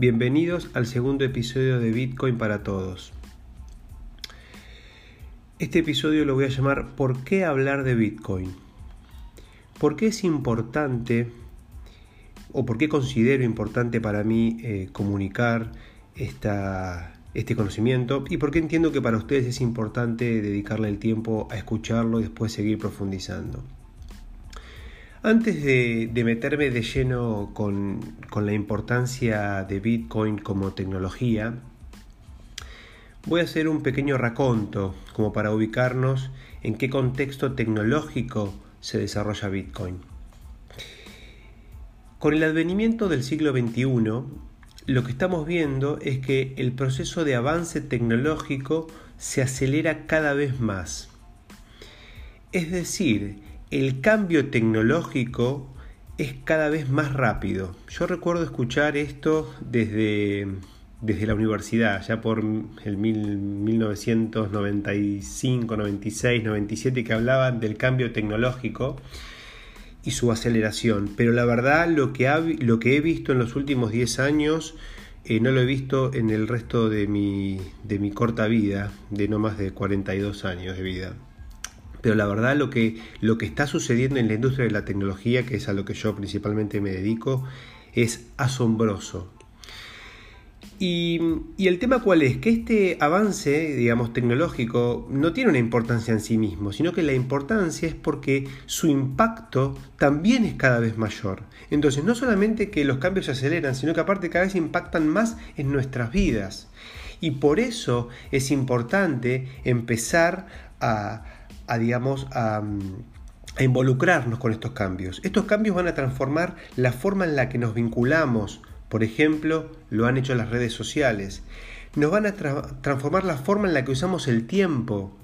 Bienvenidos al segundo episodio de Bitcoin para Todos. Este episodio lo voy a llamar ¿Por qué hablar de Bitcoin? ¿Por qué es importante o por qué considero importante para mí eh, comunicar este conocimiento y por qué entiendo que para ustedes es importante dedicarle el tiempo a escucharlo y después seguir profundizando? Antes de, meterme de lleno con, la importancia de Bitcoin como tecnología, voy a hacer un pequeño raconto como para ubicarnos en qué contexto tecnológico se desarrolla Bitcoin. Con el advenimiento del siglo XXI, lo que estamos viendo es que el proceso de avance tecnológico se acelera cada vez más. Es decir, el cambio tecnológico es cada vez más rápido. Yo recuerdo escuchar esto desde, desde la universidad, ya por el 1995, 96, 97, que hablaban del cambio tecnológico y su aceleración. Pero la verdad, lo que, lo que he visto en los últimos 10 años, eh, no lo he visto en el resto de mi, de mi corta vida, de no más de 42 años de vida. Pero la verdad lo que, lo que está sucediendo en la industria de la tecnología, que es a lo que yo principalmente me dedico, es asombroso. Y, el tema cuál es? Que este avance, digamos, tecnológico no tiene una importancia en sí mismo, sino que la importancia es porque su impacto también es cada vez mayor. Entonces, no solamente que los cambios se aceleran, sino que aparte cada vez impactan más en nuestras vidas. Y por eso es importante empezar a, a, digamos, a, involucrarnos con estos cambios. Estos cambios van a transformar la forma en la que nos vinculamos. Por ejemplo, lo han hecho las redes sociales. Nos van a transformar la forma en la que usamos el tiempo.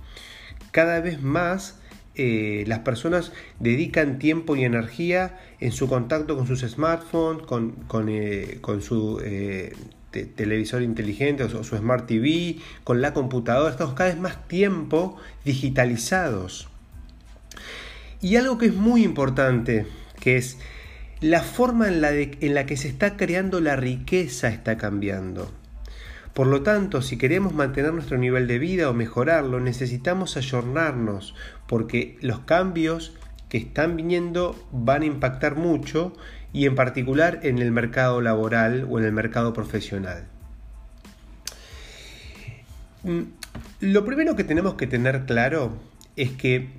Cada vez más eh, las personas dedican tiempo y energía en su contacto con sus smartphones, con, con, eh, su eh, televisor inteligente o su Smart TV, con la computadora, estamos cada vez más tiempo digitalizados. Y algo que es muy importante, que es la forma en la, en la que se está creando la riqueza está cambiando. Por lo tanto, si queremos mantener nuestro nivel de vida o mejorarlo, necesitamos ayornarnos, porque los cambios que están viniendo van a impactar mucho y en particular en el mercado laboral o en el mercado profesional. Mm, lo primero que tenemos que tener claro es que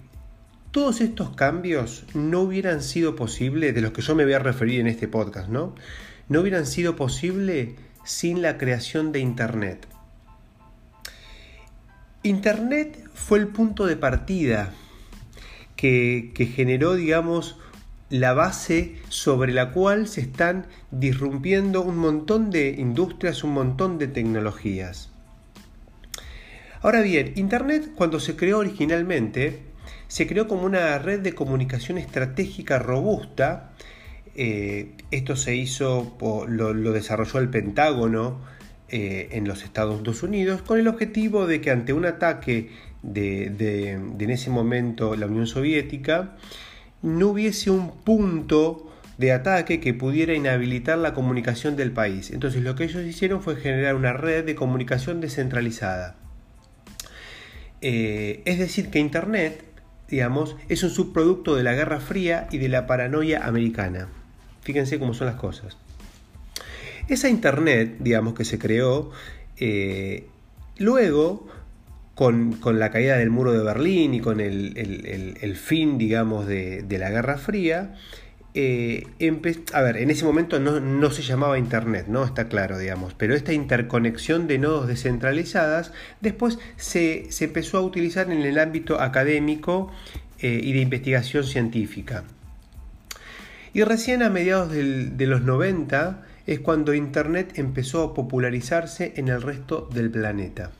todos estos cambios no hubieran sido posibles, de los que yo me voy a referir en este podcast, ¿no? No hubieran sido posibles sin la creación de Internet. Internet fue el punto de partida que generó, digamos, la base sobre la cual se están disrumpiendo un montón de industrias, un montón de tecnologías. Ahora bien, Internet cuando se creó originalmente, se creó como una red de comunicación estratégica robusta. Eh, esto se hizo, lo, desarrolló el Pentágono eh, en los Estados Unidos con el objetivo de que ante un ataque de, de en ese momento la Unión Soviética, no hubiese un punto de ataque que pudiera inhabilitar la comunicación del país. Entonces lo que ellos hicieron fue generar una red de comunicación descentralizada. Eh, es decir, que Internet, digamos, es un subproducto de la Guerra Fría y de la paranoia americana. Fíjense cómo son las cosas. Esa Internet, digamos, que se creó, eh, luego con, la caída del muro de Berlín y con el, fin, digamos, de, la Guerra Fría, eh, a ver, en ese momento no, se llamaba Internet, ¿no? Está claro, digamos, pero esta interconexión de nodos descentralizadas después se, empezó a utilizar en el ámbito académico eh, y de investigación científica. Y recién a mediados de los 90 es cuando Internet empezó a popularizarse en el resto del planeta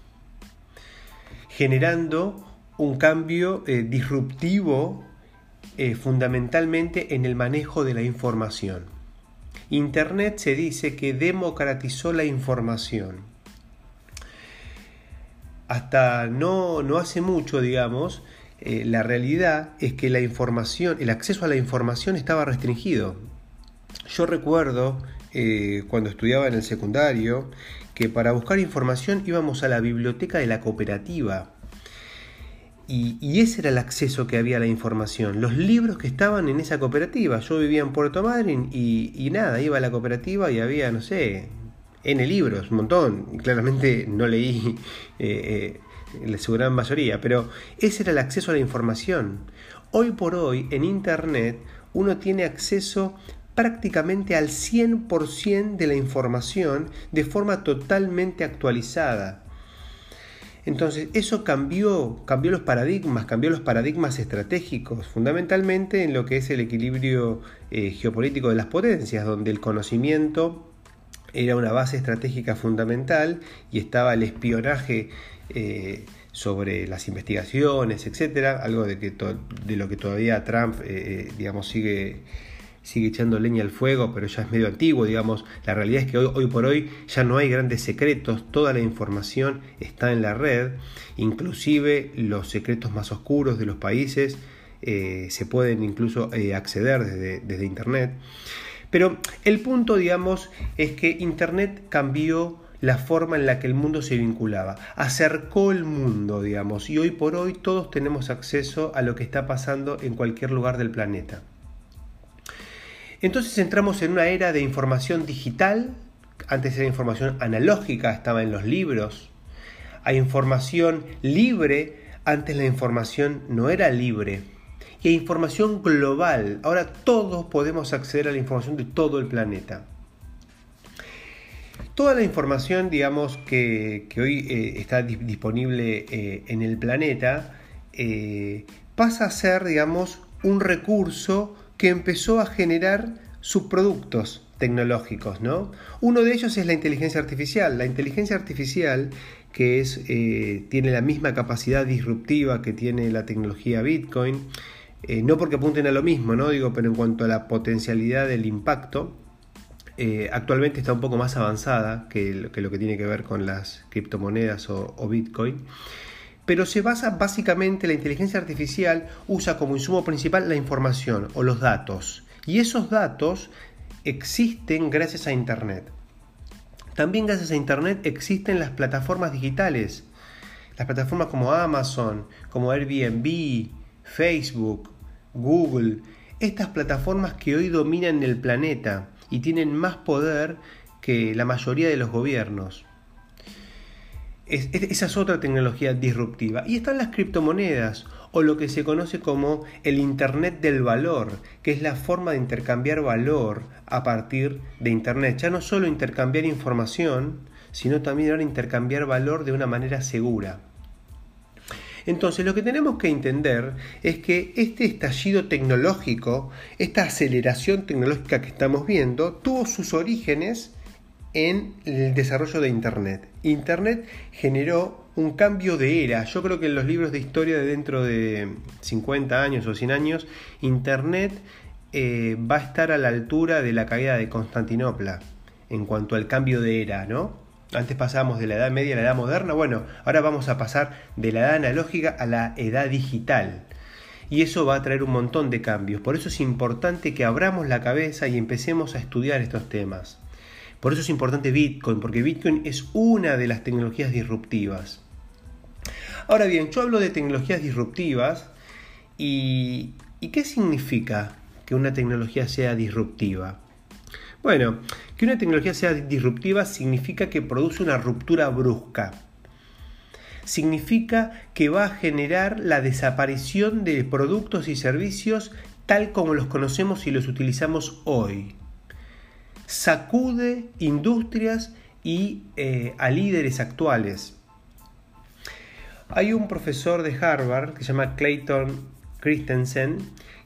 generando un cambio eh, disruptivo eh, fundamentalmente en el manejo de la información. Internet se dice que democratizó la información. Hasta no, no hace mucho, digamos, eh, la realidad es que la información, el acceso a la información estaba restringido. Yo recuerdo eh, cuando estudiaba en el secundario que para buscar información íbamos a la biblioteca de la cooperativa. Y, ese era el acceso que había a la información, los libros que estaban en esa cooperativa. Yo vivía en Puerto Madryn y, nada, iba a la cooperativa y había, no sé, N libros, un montón. Claramente no leí eh, eh, su gran mayoría, pero ese era el acceso a la información. Hoy por hoy, en Internet, uno tiene acceso prácticamente al 100% de la información de forma totalmente actualizada. Entonces, eso cambió, cambió los paradigmas, cambió los paradigmas estratégicos, fundamentalmente en lo que es el equilibrio eh, geopolítico de las potencias, donde el conocimiento era una base estratégica fundamental y estaba el espionaje eh, sobre las investigaciones, etcétera, algo de, lo que todavía Trump, eh, digamos, sigue sigue echando leña al fuego, pero ya es medio antiguo, digamos. La realidad es que hoy, hoy por hoy ya no hay grandes secretos, toda la información está en la red, inclusive los secretos más oscuros de los países eh, se pueden incluso eh, acceder desde, desde Internet. Pero el punto, digamos, es que Internet cambió la forma en la que el mundo se vinculaba, acercó el mundo, digamos, y hoy por hoy todos tenemos acceso a lo que está pasando en cualquier lugar del planeta. Entonces entramos en una era de información digital, antes era información analógica, estaba en los libros, hay información libre, antes la información no era libre, y hay información global, ahora todos podemos acceder a la información de todo el planeta. Toda la información, digamos, que, hoy eh, está disponible eh, en el planeta, eh, pasa a ser, digamos, un recurso que empezó a generar subproductos tecnológicos, ¿no? Uno de ellos es la inteligencia artificial. La inteligencia artificial, que es, eh, tiene la misma capacidad disruptiva que tiene la tecnología Bitcoin, eh, no porque apunten a lo mismo, ¿no? Digo, pero en cuanto a la potencialidad del impacto, eh, actualmente está un poco más avanzada que lo, que tiene que ver con las criptomonedas o, o Bitcoin pero se basa básicamente, la inteligencia artificial usa como insumo principal la información o los datos. Y esos datos existen gracias a Internet. También gracias a Internet existen las plataformas digitales. Las plataformas como Amazon, como Airbnb, Facebook, Google. Estas plataformas que hoy dominan el planeta y tienen más poder que la mayoría de los gobiernos esa es otra tecnología disruptiva. Y están las criptomonedas o lo que se conoce como el Internet del valor, que es la forma de intercambiar valor a partir de Internet. Ya no solo intercambiar información, sino también intercambiar valor de una manera segura. Entonces lo que tenemos que entender es que este estallido tecnológico, esta aceleración tecnológica que estamos viendo, tuvo sus orígenes en el desarrollo de Internet. Internet generó un cambio de era. Yo creo que en los libros de historia de dentro de 50 años o 100 años, Internet eh, va a estar a la altura de la caída de Constantinopla en cuanto al cambio de era, ¿no? Antes pasábamos de la edad media a la edad moderna, bueno, ahora vamos a pasar de la edad analógica a la edad digital. Y eso va a traer un montón de cambios. Por eso es importante que abramos la cabeza y empecemos a estudiar estos temas. Por eso es importante Bitcoin, porque Bitcoin es una de las tecnologías disruptivas. Ahora bien, yo hablo de tecnologías disruptivas y, ¿qué significa que una tecnología sea disruptiva? Bueno, que una tecnología sea disruptiva significa que produce una ruptura brusca. Significa que va a generar la desaparición de productos y servicios tal como los conocemos y los utilizamos hoy sacude industrias y eh, a líderes actuales. Hay un profesor de Harvard que se llama Clayton Christensen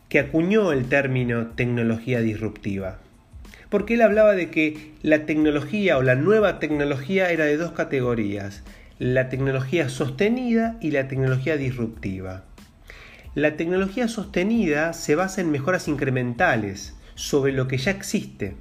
que acuñó el término tecnología disruptiva. Porque él hablaba de que la tecnología o la nueva tecnología era de dos categorías, la tecnología sostenida y la tecnología disruptiva. La tecnología sostenida se basa en mejoras incrementales sobre lo que ya existe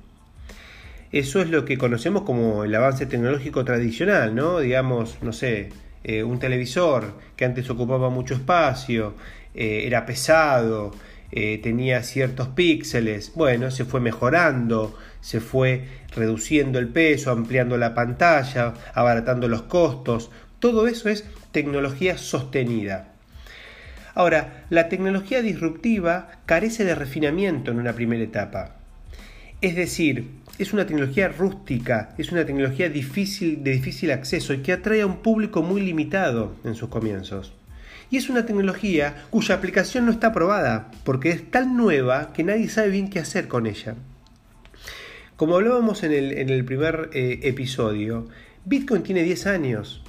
eso es lo que conocemos como el avance tecnológico tradicional, ¿no? Digamos, no sé, eh, un televisor que antes ocupaba mucho espacio, eh, era pesado, eh, tenía ciertos píxeles. Bueno, se fue mejorando, se fue reduciendo el peso, ampliando la pantalla, abaratando los costos. Todo eso es tecnología sostenida. Ahora, la tecnología disruptiva carece de refinamiento en una primera etapa. Es decir, es una tecnología rústica, es una tecnología difícil, de difícil acceso y que atrae a un público muy limitado en sus comienzos. Y es una tecnología cuya aplicación no está probada, porque es tan nueva que nadie sabe bien qué hacer con ella. Como hablábamos en el, primer eh, episodio, Bitcoin tiene 10 años.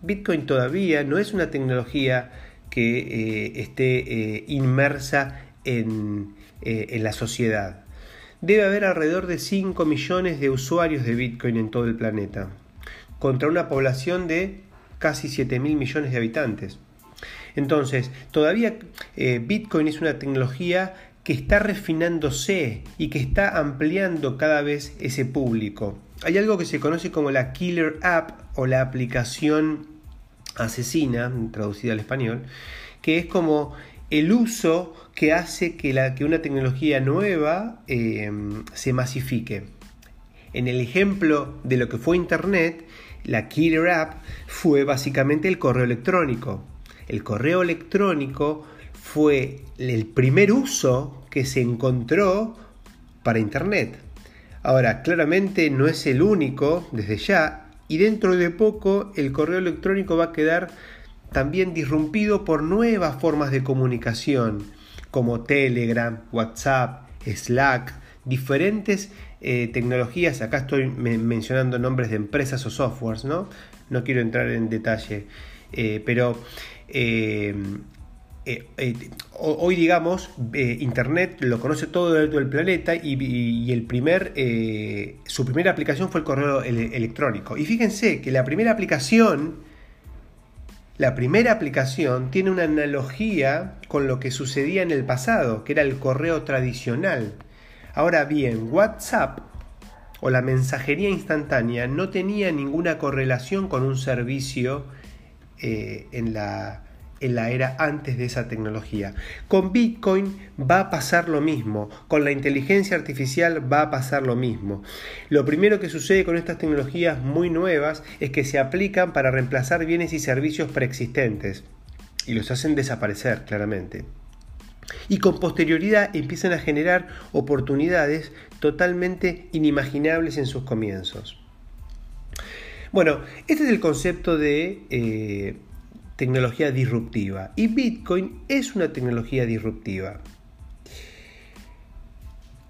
Bitcoin todavía no es una tecnología que eh, esté eh, inmersa en la sociedad. Debe haber alrededor de 5 millones de usuarios de Bitcoin en todo el planeta, contra una población de casi 7 mil millones de habitantes. Entonces, todavía eh, Bitcoin es una tecnología que está refinándose y que está ampliando cada vez ese público. Hay algo que se conoce como la killer app o la aplicación asesina, traducida al español, que es como el uso que hace que, una tecnología nueva eh, se masifique. En el ejemplo de lo que fue Internet, la killer app fue básicamente el correo electrónico el correo electrónico fue el primer uso que se encontró para Internet. Ahora, claramente no es el único desde ya y dentro de poco el correo electrónico va a quedar también disrumpido por nuevas formas de comunicación como Telegram, WhatsApp, Slack, diferentes eh, tecnologías. Acá estoy mencionando nombres de empresas o softwares, ¿no? No quiero entrar en detalle, eh, pero eh, hoy digamos Internet lo conoce todo el, planeta y, el primer, su primera aplicación fue el correo electrónico. Y fíjense que la primera aplicación, la primera aplicación tiene una analogía con lo que sucedía en el pasado, que era el correo tradicional. Ahora bien, WhatsApp o la mensajería instantánea no tenía ninguna correlación con un servicio eh, en, la, en la era antes de esa tecnología. Con Bitcoin va a pasar lo mismo, con la inteligencia artificial va a pasar lo mismo. Lo primero que sucede con estas tecnologías muy nuevas es que se aplican para reemplazar bienes y servicios preexistentes y los hacen desaparecer claramente. Y con posterioridad empiezan a generar oportunidades totalmente inimaginables en sus comienzos. Bueno, este es el concepto de eh, tecnología disruptiva y Bitcoin es una tecnología disruptiva.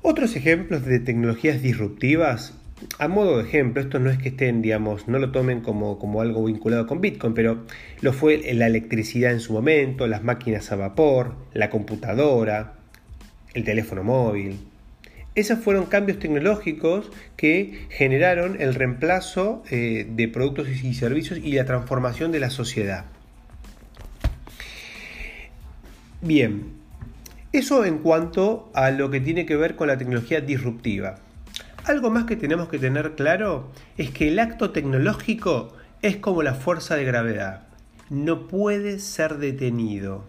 Otros ejemplos de tecnologías disruptivas, a modo de ejemplo, esto no es que estén, digamos, no lo tomen como, como algo vinculado con Bitcoin, pero lo fue la electricidad en su momento, las máquinas a vapor, la computadora, el teléfono móvil, esos fueron cambios tecnológicos que generaron el reemplazo eh, de productos y servicios y la transformación de la sociedad. Bien, eso en cuanto a lo que tiene que ver con la tecnología disruptiva. Algo más que tenemos que tener claro es que el acto tecnológico es como la fuerza de gravedad. No puede ser detenido.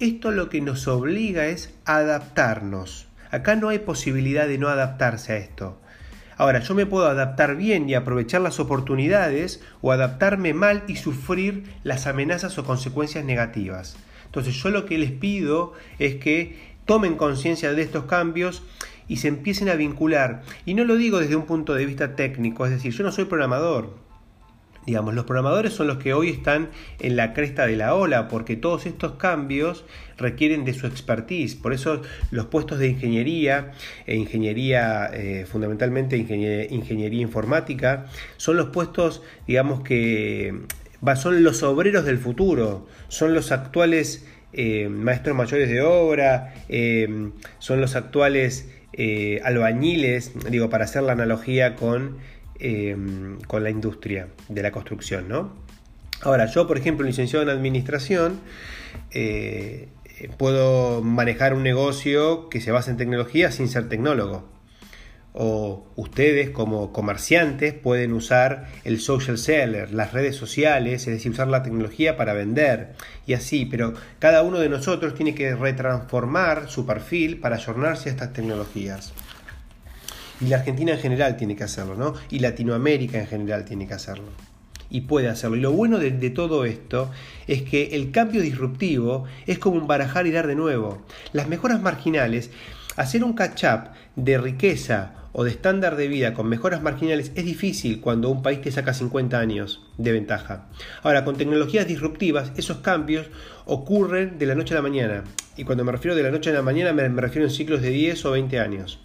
Esto lo que nos obliga es adaptarnos Acá no hay posibilidad de no adaptarse a esto. Ahora, yo me puedo adaptar bien y aprovechar las oportunidades o adaptarme mal y sufrir las amenazas o consecuencias negativas. Entonces yo lo que les pido es que tomen conciencia de estos cambios y se empiecen a vincular. Y no lo digo desde un punto de vista técnico, es decir, yo no soy programador, Digamos, los programadores son los que hoy están en la cresta de la ola, porque todos estos cambios requieren de su expertise. Por eso los puestos de ingeniería, e ingeniería, eh, fundamentalmente ingeniería, informática, son los puestos, digamos que son los obreros del futuro, son los actuales eh, maestros mayores de obra, eh, son los actuales albañiles, digo, para hacer la analogía con con la industria de la construcción. ¿no? Ahora, yo, por ejemplo, licenciado en administración, eh, puedo manejar un negocio que se basa en tecnología sin ser tecnólogo. O ustedes como comerciantes pueden usar el social seller, las redes sociales, es decir, usar la tecnología para vender y así, pero cada uno de nosotros tiene que retransformar su perfil para ayornarse a estas tecnologías. Y la Argentina en general tiene que hacerlo, ¿no? Y Latinoamérica en general tiene que hacerlo. Y puede hacerlo. Y lo bueno de, de todo esto es que el cambio disruptivo es como un barajar y dar de nuevo. Las mejoras marginales, hacer un catch-up de riqueza o de estándar de vida con mejoras marginales es difícil cuando un país te saca 50 años de ventaja. Ahora, con tecnologías disruptivas, esos cambios ocurren de la noche a la mañana. Y cuando me refiero de la noche a la mañana, me, refiero en ciclos de 10 o 20 años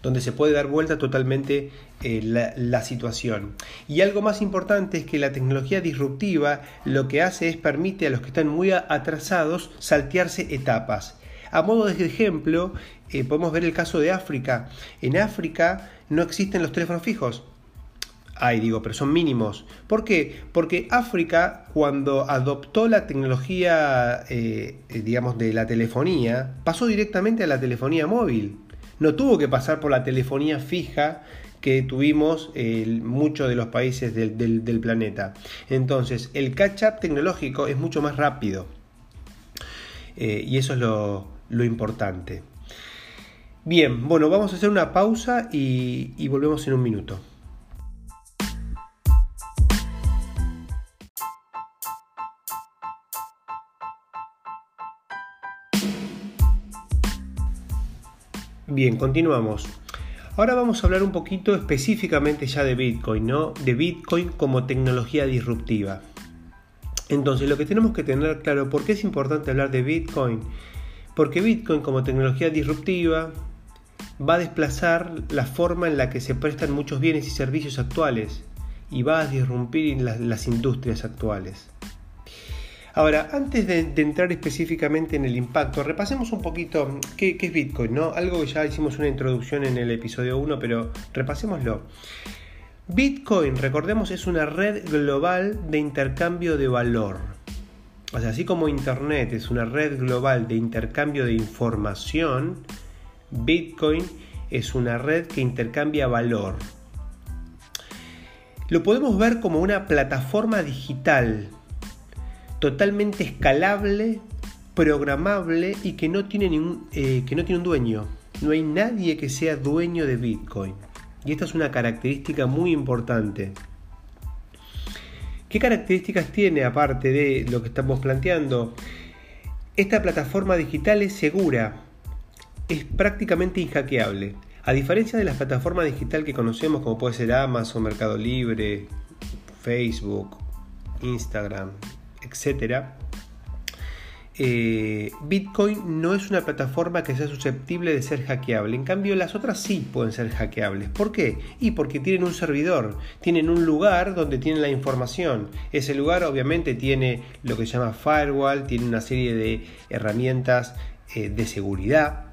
donde se puede dar vuelta totalmente eh, la, la, situación. Y algo más importante es que la tecnología disruptiva lo que hace es permite a los que están muy atrasados saltearse etapas. A modo de ejemplo, eh, podemos ver el caso de África. En África no existen los teléfonos fijos. Ay, digo, pero son mínimos. ¿Por qué? Porque África, cuando adoptó la tecnología, eh, eh, digamos, de la telefonía, pasó directamente a la telefonía móvil. No tuvo que pasar por la telefonía fija que tuvimos muchos de los países del, planeta. Entonces, el catch-up tecnológico es mucho más rápido. y eso es lo, lo importante. Bien, bueno, vamos a hacer una pausa y, volvemos en un minuto. Bien, continuamos. Ahora vamos a hablar un poquito específicamente ya de Bitcoin, ¿no? De Bitcoin como tecnología disruptiva. Entonces, lo que tenemos que tener claro, ¿por qué es importante hablar de Bitcoin? Porque Bitcoin como tecnología disruptiva va a desplazar la forma en la que se prestan muchos bienes y servicios actuales y va a disrumpir las, industrias actuales. Ahora, antes de, entrar específicamente en el impacto, repasemos un poquito qué, qué, es Bitcoin, ¿no? Algo que ya hicimos una introducción en el episodio 1, pero repasémoslo. Bitcoin, recordemos, es una red global de intercambio de valor. Así como Internet es una red global de intercambio de información, Bitcoin es una red que intercambia valor. Lo podemos ver como una plataforma digital totalmente escalable, programable y que no tiene, ningún, eh, que no tiene un dueño. No hay nadie que sea dueño de Bitcoin. Y esta es una característica muy importante. ¿Qué características tiene aparte de lo que estamos planteando? Esta plataforma digital es segura, es prácticamente inhackeable. A diferencia de las plataformas digital que conocemos como puede ser Amazon, Mercado Libre, Facebook, Instagram, etc., eh, Bitcoin no es una plataforma que sea susceptible de ser hackeable. En cambio, las otras sí pueden ser hackeables. ¿Por qué? Y porque tienen un servidor, tienen un lugar donde tienen la información. Ese lugar obviamente tiene lo que se llama firewall, tiene una serie de herramientas eh, de seguridad,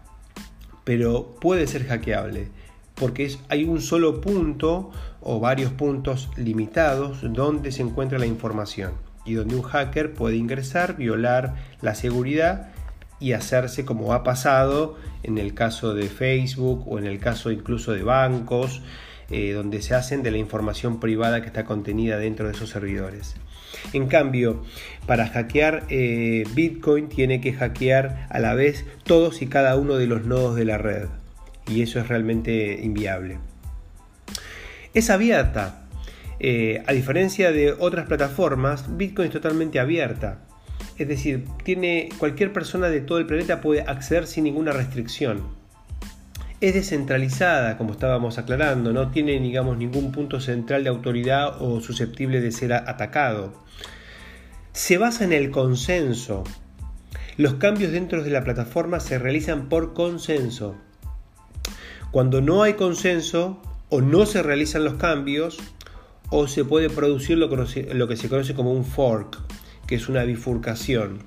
pero puede ser hackeable. Porque hay un solo punto o varios puntos limitados donde se encuentra la información y donde un hacker puede ingresar, violar la seguridad y hacerse como ha pasado en el caso de Facebook o en el caso incluso de bancos, eh, donde se hacen de la información privada que está contenida dentro de esos servidores. En cambio, para hackear eh, Bitcoin tiene que hackear a la vez todos y cada uno de los nodos de la red. Y eso es realmente inviable. Es abierta, eh, a diferencia de otras plataformas, Bitcoin es totalmente abierta. Es decir, tiene, cualquier persona de todo el planeta puede acceder sin ninguna restricción. Es descentralizada, como estábamos aclarando, no tiene digamos, ningún punto central de autoridad o susceptible de ser atacado. Se basa en el consenso. Los cambios dentro de la plataforma se realizan por consenso. Cuando no hay consenso o no se realizan los cambios, o se puede producir lo, que se conoce como un fork, que es una bifurcación,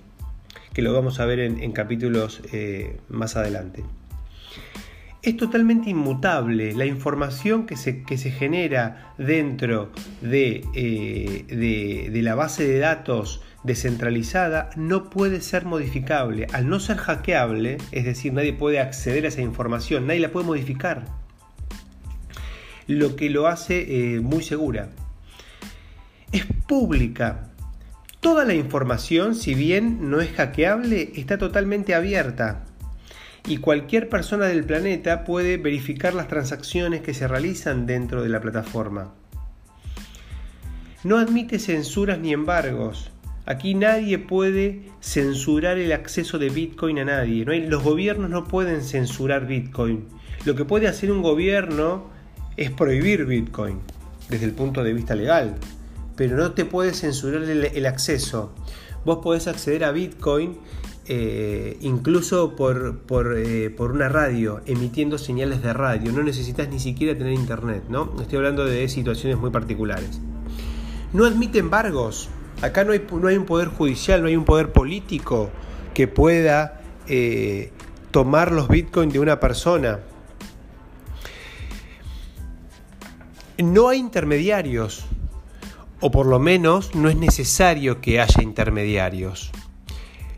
que lo vamos a ver en, capítulos eh, más adelante. Es totalmente inmutable la información que se, genera dentro de, eh, de, de la base de datos descentralizada no puede ser modificable. Al no ser hackeable, es decir, nadie puede acceder a esa información, nadie la puede modificar. Lo que lo hace eh, muy segura. Es pública. Toda la información, si bien no es hackeable, está totalmente abierta y cualquier persona del planeta puede verificar las transacciones que se realizan dentro de la plataforma. No admite censuras ni embargos. Aquí nadie puede censurar el acceso de Bitcoin a nadie. Los gobiernos no pueden censurar Bitcoin. Lo que puede hacer un gobierno es prohibir Bitcoin desde el punto de vista legal, pero no te puede censurar el, acceso. Vos podés acceder a Bitcoin eh, incluso por, eh, por, una radio, emitiendo señales de radio. No necesitas ni siquiera tener internet, ¿no? Estoy hablando de situaciones muy particulares. No admite embargos. Acá no hay, no hay un poder judicial, no hay un poder político que pueda eh, tomar los bitcoins de una persona. No hay intermediarios, o por lo menos no es necesario que haya intermediarios.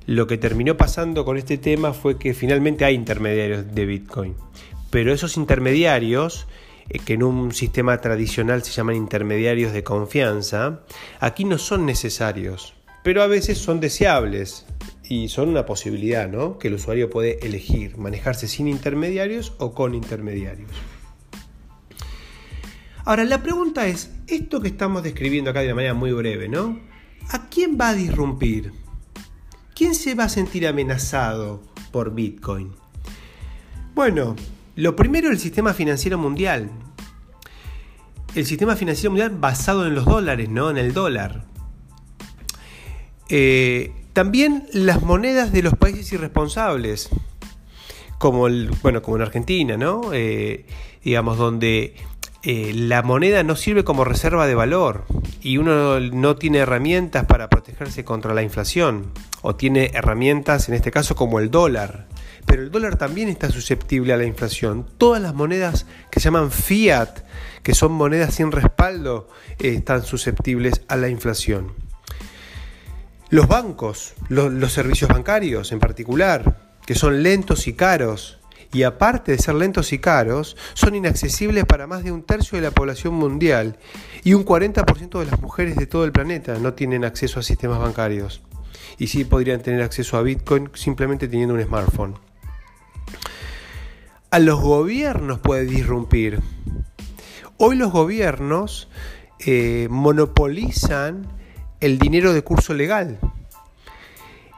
Lo que terminó pasando con este tema fue que finalmente hay intermediarios de Bitcoin, pero esos intermediarios, eh, que en un sistema tradicional se llaman intermediarios de confianza, aquí no son necesarios, pero a veces son deseables y son una posibilidad, ¿no? Que el usuario puede elegir manejarse sin intermediarios o con intermediarios. Ahora, la pregunta es, esto que estamos describiendo acá de una manera muy breve, ¿no? ¿A quién va a disrumpir? ¿quién se va a sentir amenazado por Bitcoin? Bueno, lo primero el sistema financiero mundial. El sistema financiero mundial basado en los dólares, ¿no? En el dólar. Eh, también las monedas de los países irresponsables, como, el, bueno, como en Argentina, ¿no? Eh, digamos, donde eh, la moneda no sirve como reserva de valor y uno no tiene herramientas para protegerse contra la inflación o tiene herramientas en este caso como el dólar. Pero el dólar también está susceptible a la inflación. Todas las monedas que se llaman fiat, que son monedas sin respaldo, eh, están susceptibles a la inflación. Los bancos, los servicios bancarios en particular, que son lentos y caros, y aparte de ser lentos y caros, son inaccesibles para más de un tercio de la población mundial y un 40% de las mujeres de todo el planeta no tienen acceso a sistemas bancarios. Y sí podrían tener acceso a Bitcoin simplemente teniendo un smartphone. A los gobiernos puede disrumpir. Hoy los gobiernos eh, monopolizan el dinero de curso legal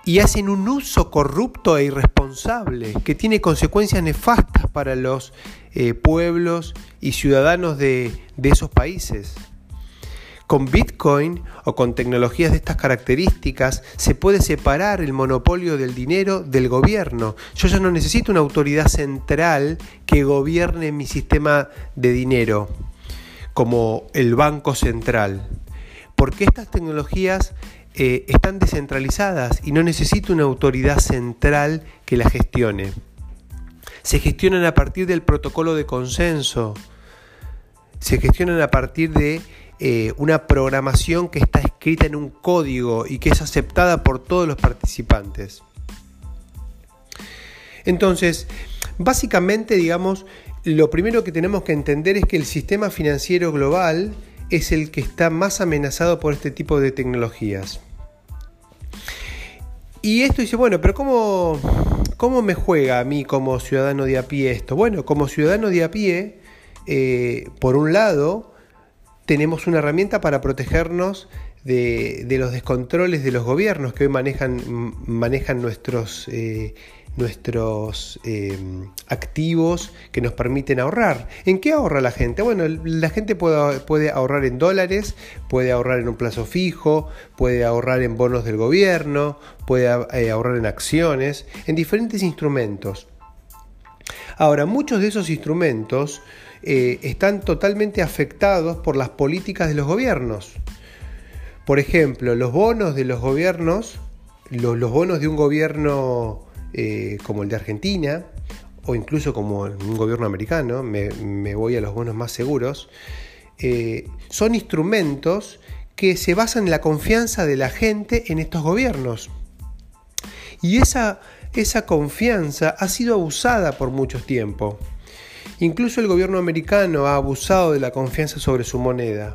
y hacen un uso corrupto e irresponsable que tiene consecuencias nefastas para los eh, pueblos y ciudadanos de, de esos países. Con Bitcoin o con tecnologías de estas características se puede separar el monopolio del dinero del gobierno. Yo ya no necesito una autoridad central que gobierne mi sistema de dinero, como el Banco Central. Porque estas tecnologías eh, están descentralizadas y no necesita una autoridad central que la gestione. Se gestionan a partir del protocolo de consenso, se gestionan a partir de eh, una programación que está escrita en un código y que es aceptada por todos los participantes. Entonces, básicamente, digamos, lo primero que tenemos que entender es que el sistema financiero global es el que está más amenazado por este tipo de tecnologías. Y esto dice, bueno, pero ¿cómo, ¿cómo me juega a mí como ciudadano de a pie esto? Bueno, como ciudadano de a pie, eh, por un lado, tenemos una herramienta para protegernos de, los descontroles de los gobiernos que hoy manejan, manejan nuestros eh, nuestros eh, activos que nos permiten ahorrar. ¿En qué ahorra la gente? Bueno, la gente puede, puede, ahorrar en dólares, puede ahorrar en un plazo fijo, puede ahorrar en bonos del gobierno, puede eh, ahorrar en acciones, en diferentes instrumentos. Ahora, muchos de esos instrumentos eh, están totalmente afectados por las políticas de los gobiernos. Por ejemplo, los bonos de los gobiernos, los, los bonos de un gobierno eh, como el de Argentina, o incluso como un gobierno americano, me, voy a los bonos más seguros, eh, son instrumentos que se basan en la confianza de la gente en estos gobiernos. Y esa, esa confianza ha sido abusada por mucho tiempo. Incluso el gobierno americano ha abusado de la confianza sobre su moneda.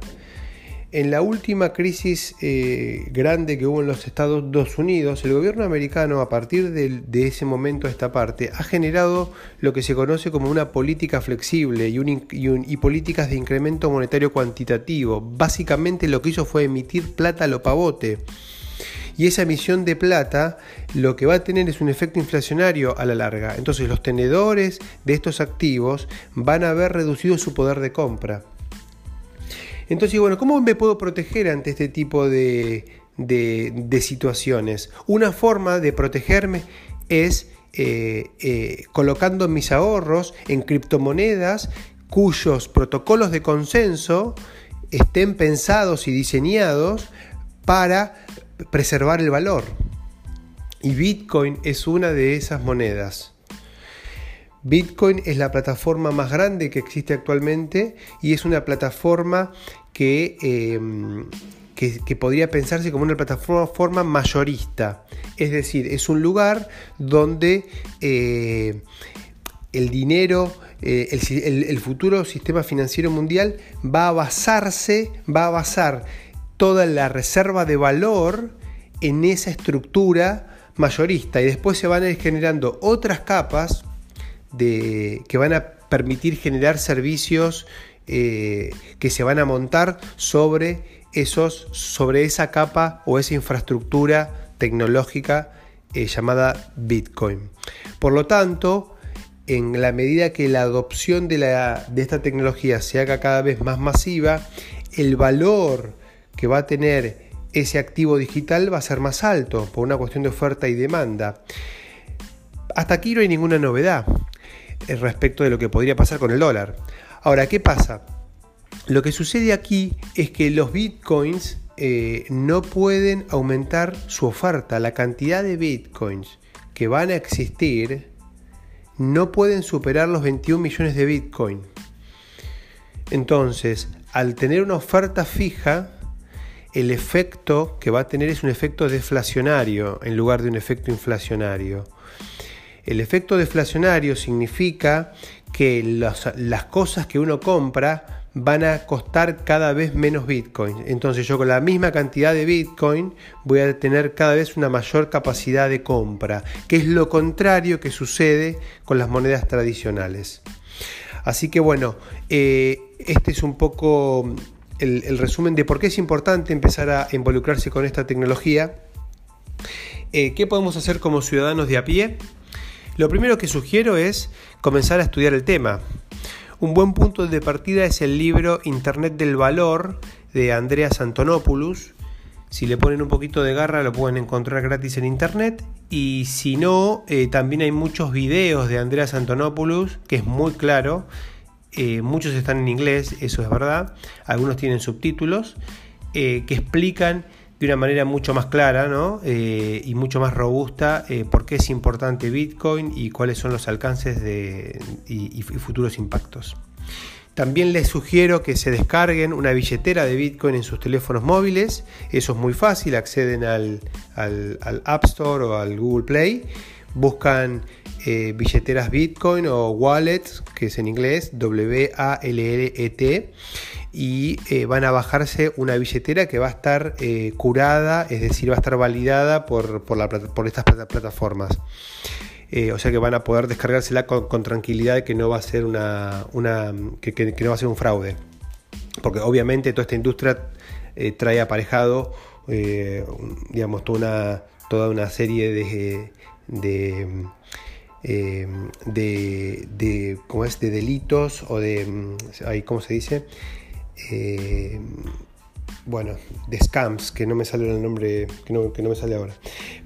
En la última crisis eh, grande que hubo en los Estados Unidos, el gobierno americano, a partir de, ese momento a esta parte, ha generado lo que se conoce como una política flexible y, y, políticas de incremento monetario cuantitativo. Básicamente lo que hizo fue emitir plata a lo pavote. Y esa emisión de plata lo que va a tener es un efecto inflacionario a la larga. Entonces los tenedores de estos activos van a haber reducido su poder de compra. Entonces, bueno, ¿cómo me puedo proteger ante este tipo de, situaciones? Una forma de protegerme es eh, eh, colocando mis ahorros en criptomonedas cuyos protocolos de consenso estén pensados y diseñados para preservar el valor. Y Bitcoin es una de esas monedas. Bitcoin es la plataforma más grande que existe actualmente y es una plataforma que, em, que, podría pensarse como una plataforma mayorista. Es decir, es un lugar donde eh, el dinero, eh, el, futuro sistema financiero mundial va a basarse, va a basar toda la reserva de valor en esa estructura mayorista y después se van a ir generando otras capas que van a permitir generar servicios eh, que se van a montar sobre, esos, sobre esa capa o esa infraestructura tecnológica eh, llamada Bitcoin. Por lo tanto, en la medida que la adopción de, esta tecnología se haga cada vez más masiva, el valor que va a tener ese activo digital va a ser más alto por una cuestión de oferta y demanda. Hasta aquí no hay ninguna novedad. Eh, respecto de lo que podría pasar con el dólar. Ahora, ¿qué pasa? Lo que sucede aquí es que los bitcoins eh, no pueden aumentar su oferta. La cantidad de bitcoins que van a existir no pueden superar los 21 millones de bitcoin. Entonces, al tener una oferta fija, el efecto que va a tener es un efecto deflacionario en lugar de un efecto inflacionario. El efecto deflacionario significa que las cosas que uno compra van a costar cada vez menos Bitcoin. Entonces yo con la misma cantidad de Bitcoin voy a tener cada vez una mayor capacidad de compra, que es lo contrario que sucede con las monedas tradicionales. Así que bueno, eh, este es un poco el, resumen de por qué es importante empezar a involucrarse con esta tecnología. Eh, ¿Qué podemos hacer como ciudadanos de a pie? Lo primero que sugiero es comenzar a estudiar el tema. Un buen punto de partida es el libro Internet del Valor de Andreas Antonopoulos. Si le ponen un poquito de garra lo pueden encontrar gratis en internet. Y si no, eh, también hay muchos videos de Andreas Antonopoulos, que es muy claro. Eh, muchos están en inglés, eso es verdad. Algunos tienen subtítulos eh, que explican de una manera mucho más clara eh, y mucho más robusta eh, por qué es importante Bitcoin y cuáles son los alcances de, y, futuros impactos. También les sugiero que se descarguen una billetera de Bitcoin en sus teléfonos móviles. Eso es muy fácil, acceden al, App Store o al Google Play, buscan eh, billeteras Bitcoin o wallets, que es en inglés W-A-L-L-E-T, y eh, van a bajarse una billetera que va a estar eh, curada, es decir, va a estar validada por, estas plataformas. Eh, o sea que van a poder descargársela con, tranquilidad de que no va a ser una, que, no va a ser un fraude. Porque obviamente toda esta industria trae aparejado digamos toda una, toda una serie de, de de, ¿cómo es? de delitos o de, ¿cómo se dice? Eh, bueno, de scams, que no me sale el nombre, que no, me sale ahora.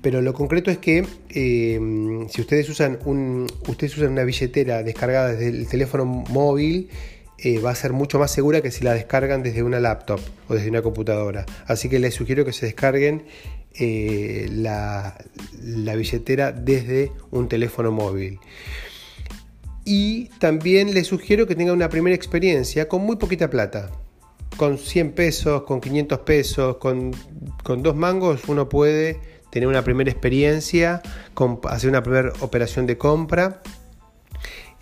Pero lo concreto es que eh, si ustedes usan, un, ustedes usan una billetera descargada desde el teléfono móvil, eh, va a ser mucho más segura que si la descargan desde una laptop o desde una computadora. Así que les sugiero que se descarguen la, la billetera desde un teléfono móvil. Y también les sugiero que tengan una primera experiencia con muy poquita plata. Con 100 pesos, con 500 pesos, con, dos mangos uno puede tener una primera experiencia, hacer una primera operación de compra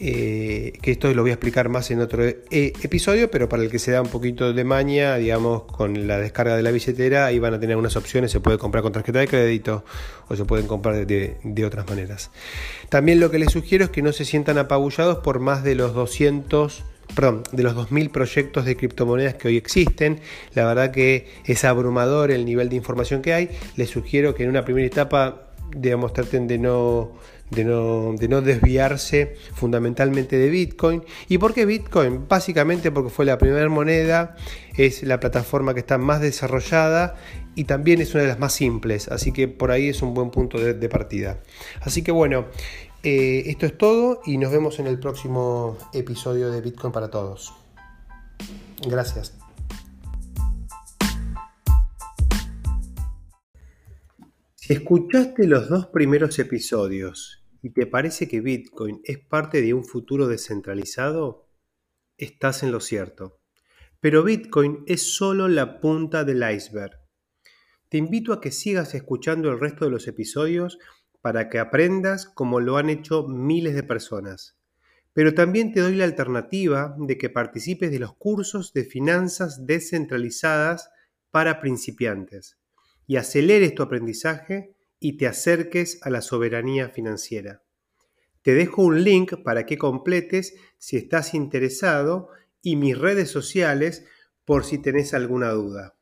eh, que esto lo voy a explicar más en otro eh, episodio, pero para el que se da un poquito de maña, digamos, con la descarga de la billetera, ahí van a tener unas opciones, se puede comprar con tarjeta de crédito o se pueden comprar de, otras maneras. También lo que les sugiero es que no se sientan apabullados por más de los 200 perdón, de los 2.000 proyectos de criptomonedas que hoy existen. La verdad que es abrumador el nivel de información que hay. Les sugiero que en una primera etapa, digamos, traten de no de no, de no desviarse fundamentalmente de Bitcoin. ¿Y por qué Bitcoin? Básicamente porque fue la primera moneda, es la plataforma que está más desarrollada y también es una de las más simples, así que por ahí es un buen punto de, partida. Así que bueno, eh, esto es todo y nos vemos en el próximo episodio de Bitcoin para Todos. Gracias. Si escuchaste los dos primeros episodios y te parece que Bitcoin es parte de un futuro descentralizado, estás en lo cierto. Pero Bitcoin es solo la punta del iceberg. Te invito a que sigas escuchando el resto de los episodios para que aprendas como lo han hecho miles de personas. Pero también te doy la alternativa de que participes de los cursos de finanzas descentralizadas para principiantes y aceleres tu aprendizaje y te acerques a la soberanía financiera. Te dejo un link para que completes si estás interesado y mis redes sociales por si tenés alguna duda.